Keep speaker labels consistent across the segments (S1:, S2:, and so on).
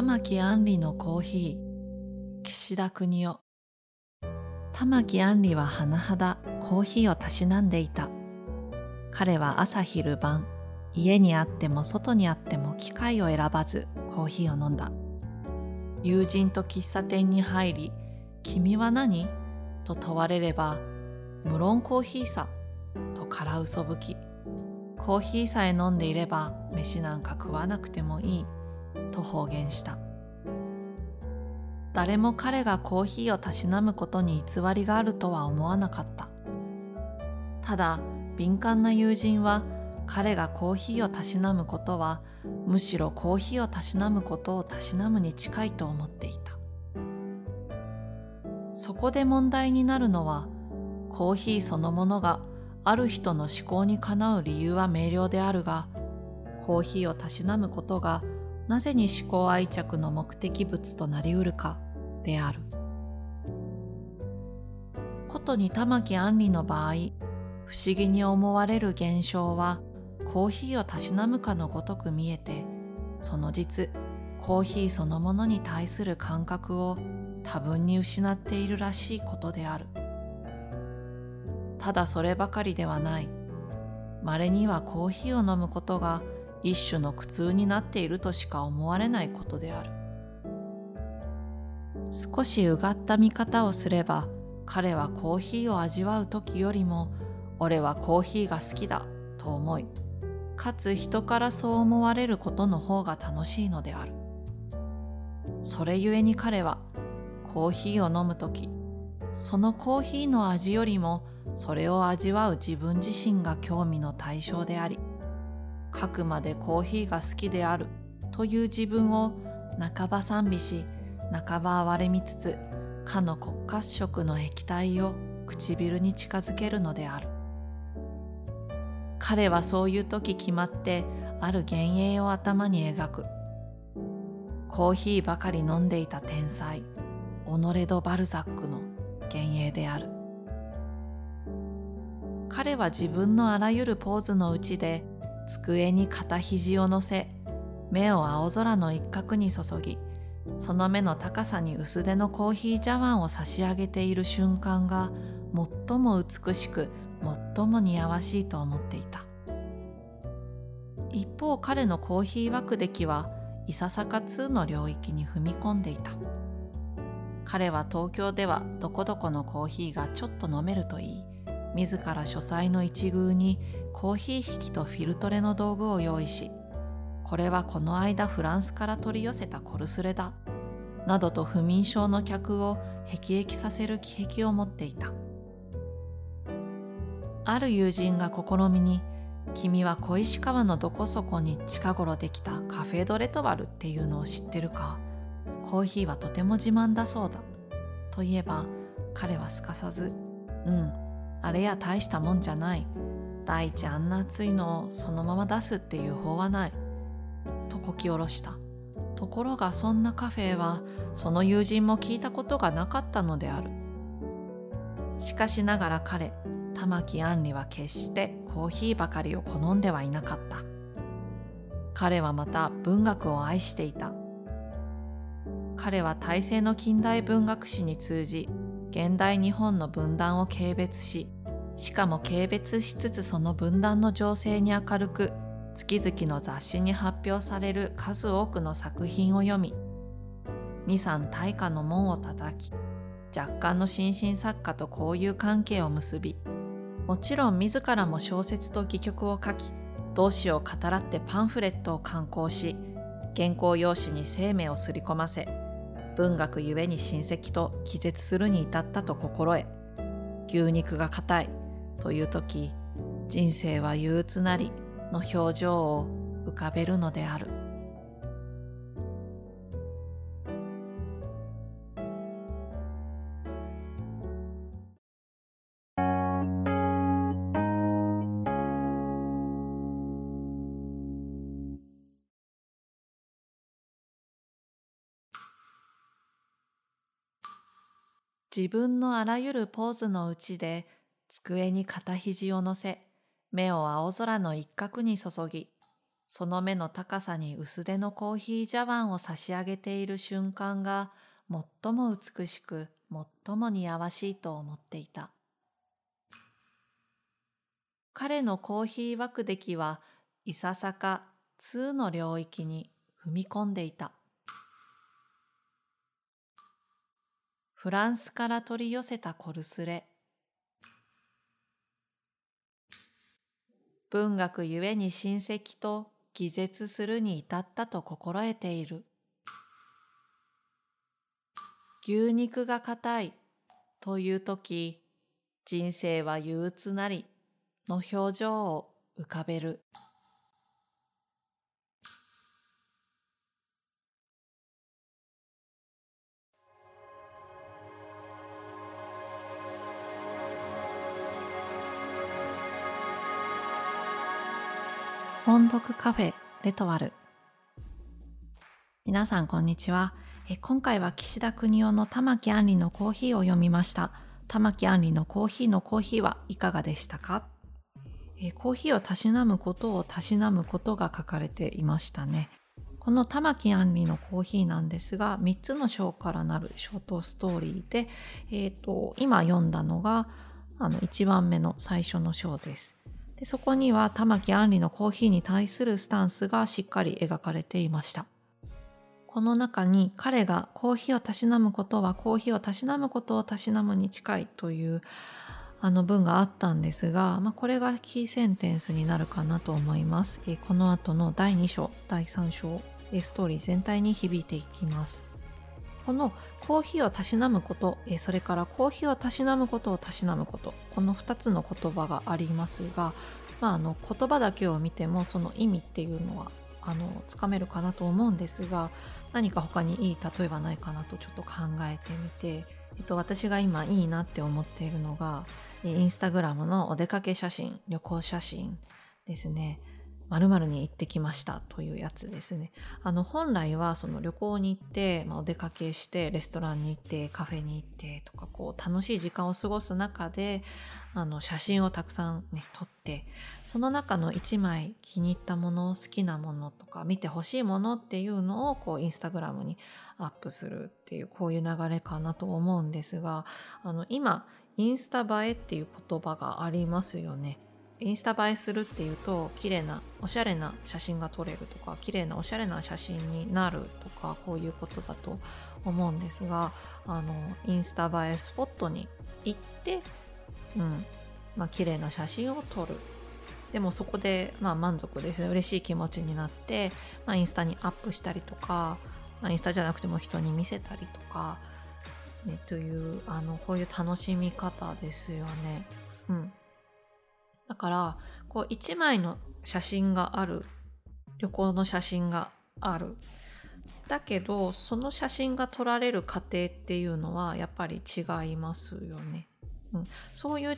S1: 玉木杏里のコーヒー。岸田邦夫。玉木杏里は甚だコーヒーをたしなんでいた。彼は朝昼晩家にあっても外にあっても機会を選ばずコーヒーを飲んだ。友人と喫茶店に入り「君は何?」と問われれば「無論コーヒーさ」と空嘘吹き。コーヒーさえ飲んでいれば飯なんか食わなくてもいい。と方言した。誰も彼がコーヒーをたしなむことに偽りがあるとは思わなかった。ただ敏感な友人は彼がコーヒーをたしなむことはむしろコーヒーをたしなむことをたしなむに近いと思っていた。そこで問題になるのはコーヒーそのものがある人の思考にかなう理由は明瞭であるがコーヒーをたしなむことがなぜに思考愛着の目的物となりうるかである。ことに玉木杏里の場合不思議に思われる現象はコーヒーをたしなむかのごとく見えてその実コーヒーそのものに対する感覚を多分に失っているらしいことである。ただそればかりではない。稀にはコーヒーを飲むことが一種の苦痛になっているとしか思われないことである。少しうがった見方をすれば彼はコーヒーを味わう時よりも俺はコーヒーが好きだと思いかつ人からそう思われることの方が楽しいのである。それゆえに彼はコーヒーを飲む時そのコーヒーの味よりもそれを味わう自分自身が興味の対象でありかくまでコーヒーが好きである。という自分を半ば賛美し半ば哀れみつつかの骨褐色の液体を唇に近づけるのである。彼はそういう時決まってある幻影を頭に描く。コーヒーばかり飲んでいた天才オノレド・バルザックの幻影である。彼は自分のあらゆるポーズのうちで机に片肘を乗せ目を青空の一角に注ぎその目の高さに薄手のコーヒー茶碗を差し上げている瞬間が最も美しく最も似合わしいと思っていた。一方彼のコーヒー枠歴はいささか2の領域に踏み込んでいた。彼は東京ではどこどこのコーヒーがちょっと飲めるといい。自ら書斎の一宮にコーヒー引きとフィルトレの道具を用意しこれはこの間フランスから取り寄せたコルスレだなどと不眠症の客を辟易させる気癖を持っていた。ある友人が試みに君は小石川のどこそこに近頃できたカフェドレトワルっていうのを知ってるかコーヒーはとても自慢だそうだと言えば彼はすかさずうんあれや大したもんじゃない。大地あんな熱いのをそのまま出すっていう法はない。とこき下ろした。ところがそんなカフェはその友人も聞いたことがなかったのである。しかしながら彼玉木杏里は決してコーヒーばかりを好んではいなかった。彼はまた文学を愛していた。彼は大政の近代文学史に通じ現代日本の分断を軽蔑ししかも軽蔑しつつその分断の情勢に明るく月々の雑誌に発表される数多くの作品を読み二三大化の門を叩き若干の新進作家と交友関係を結びもちろん自らも小説と戯曲を書き同志を語らってパンフレットを刊行し原稿用紙に生命をすり込ませ文学ゆえに親戚と気絶するに至ったと心得牛肉が硬いという時人生は憂鬱なりの表情を浮かべるのである。自分のあらゆるポーズのうちで机に片肘を乗せ目を青空の一角に注ぎその目の高さに薄手のコーヒー茶碗を差し上げている瞬間が最も美しく最も似合わしいと思っていた。彼のコーヒー枠出来はいささか通の領域に踏み込んでいた。フランスから取り寄せたコルスレ文学ゆえに親戚と気絶するに至ったと心得ている。牛肉が硬いという時、人生は憂鬱なりの表情を浮かべる。音読カフェレトワル。皆さんこんにちは。え今回は岸田邦夫の玉木杏里のコーヒーを読みました。玉木杏里のコーヒーのコーヒーはいかがでしたか？えコーヒーをたしなむことをたしなむことが書かれていましたね。この玉木杏里のコーヒーなんですが3つの章からなるショートストーリーで、えーと今読んだのがあの1番目の最初の章です。でそこには玉木杏里のコーヒーに対するスタンスがしっかり描かれていましたこの中に彼がコーヒーをたしなむことはコーヒーをたしなむことをたしなむに近いというあの文があったんですが、まあ、これがキーセンテンスになるかなと思います。えこの後の第2章、第3章、ストーリー全体に響いていきます。このコーヒーをたしなむこと、それからコーヒーをたしなむことをたしなむこと、この2つの言葉がありますが、まあ、あの言葉だけを見てもその意味っていうのはあのつかめるかなと思うんですが何か他にいい例えばないかなとちょっと考えてみて、えっと、私が今いいなって思っているのがインスタグラムのお出かけ写真旅行写真ですね。〇〇に行ってきましたというやつですね。あの本来はその旅行に行って、まあ、お出かけしてレストランに行ってカフェに行ってとかこう楽しい時間を過ごす中であの写真をたくさんね撮ってその中の1枚気に入ったもの好きなものとか見てほしいものっていうのをこうインスタグラムにアップするっていうこういう流れかなと思うんですがあの今インスタ映えっていう言葉がありますよね。インスタ映えするっていうと綺麗なおしゃれな写真が撮れるとか綺麗なおしゃれな写真になるとかこういうことだと思うんですがあのインスタ映えスポットに行って、うんまあ綺麗な写真を撮る。でもそこで、まあ、満足ですね。嬉しい気持ちになって、まあ、インスタにアップしたりとか、まあ、インスタじゃなくても人に見せたりとか、ね、というあのこういう楽しみ方ですよね。うん。だからこう1枚の写真がある旅行の写真があるだけどその写真が撮られる過程っていうのはやっぱり違いますよね。うん、そういう違い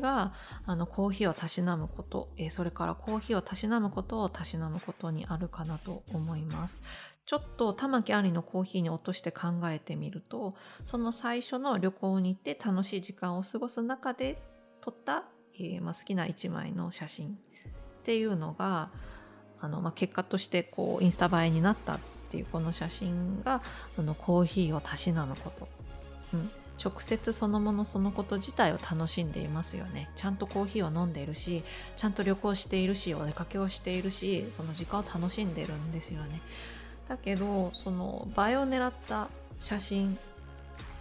S1: があのコーヒーをたしなむこと、えそれからコーヒーをたしなむことをたしなむことにあるかなと思います。ちょっと玉木ありのコーヒーに落として考えてみるとその最初の旅行に行って楽しい時間を過ごす中で撮ったえー、まあ、好きな1枚の写真っていうのがあの、まあ、結果としてこうインスタ映えになったっていうこの写真があのコーヒーをたしなむこと、うん、直接そのものそのこと自体を楽しんでいますよね。ちゃんとコーヒーを飲んでいるしちゃんと旅行しているしお出かけをしているしその時間を楽しんでるんですよね。だけどその映えを狙った写真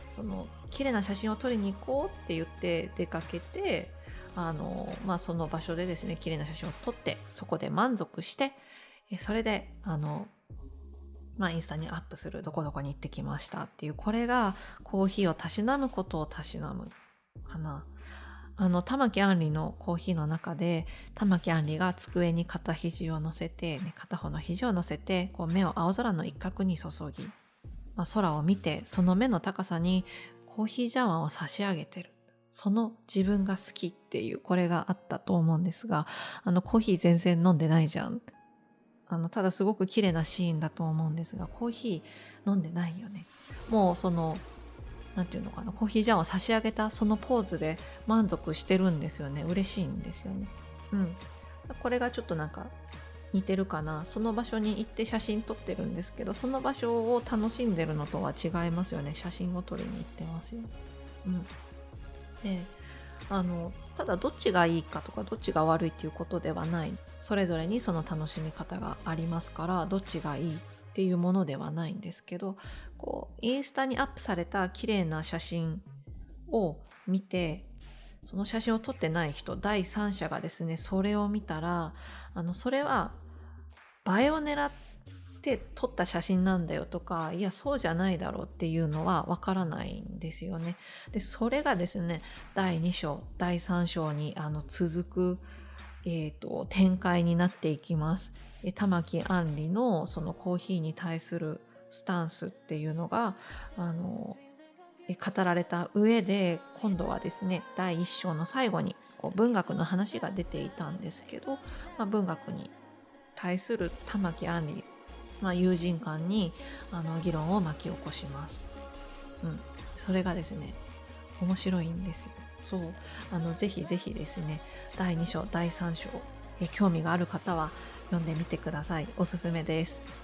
S1: その綺麗な写真を撮りに行こうって言って出かけてあの、まあ、その場所でですね綺麗な写真を撮ってそこで満足してそれであの、まあ、インスタにアップするどこどこに行ってきましたっていうこれがコーヒーをたしなむことをたしなむかな。あの玉木杏里のコーヒーの中で玉木杏里が机に片肘を乗せて、ね、片方の肘を乗せてこう目を青空の一角に注ぎ、まあ、空を見てその目の高さにコーヒー茶碗を差し上げてるその自分が好きっていうこれがあったと思うんですがあのコーヒー全然飲んでないじゃん。あのただすごく綺麗なシーンだと思うんですがコーヒー飲んでないよね。もうその何て言うのかなコーヒージャンを差し上げたそのポーズで満足してるんですよね。嬉しいんですよね。うん。これがちょっとなんか似てるかな。その場所に行って写真撮ってるんですけどその場所を楽しんでるのとは違いますよね。写真を撮りに行ってますよ。うん、であのただどっちがいいかとかどっちが悪いっていうことではない。それぞれにその楽しみ方がありますからどっちがいいっていうものではないんですけどこうインスタにアップされた綺麗な写真を見てその写真を撮ってない人第三者がですねそれを見たらあのそれは映えを狙って撮った写真なんだよとかいやそうじゃないだろうっていうのはわからないんですよね。でそれがですね第2章第3章にあの続く、えーと、展開になっていきます。玉木杏里のそのコーヒーに対するスタンスっていうのがあの語られた上で今度はですね第1章の最後にこう文学の話が出ていたんですけど、まあ、文学に対する玉木杏里、まあ、友人間にあの議論を巻き起こします。うん、それがですね面白いんですよ。そうあのぜひぜひですね第2章第3章え興味がある方は読んでみてくださいおすすめです。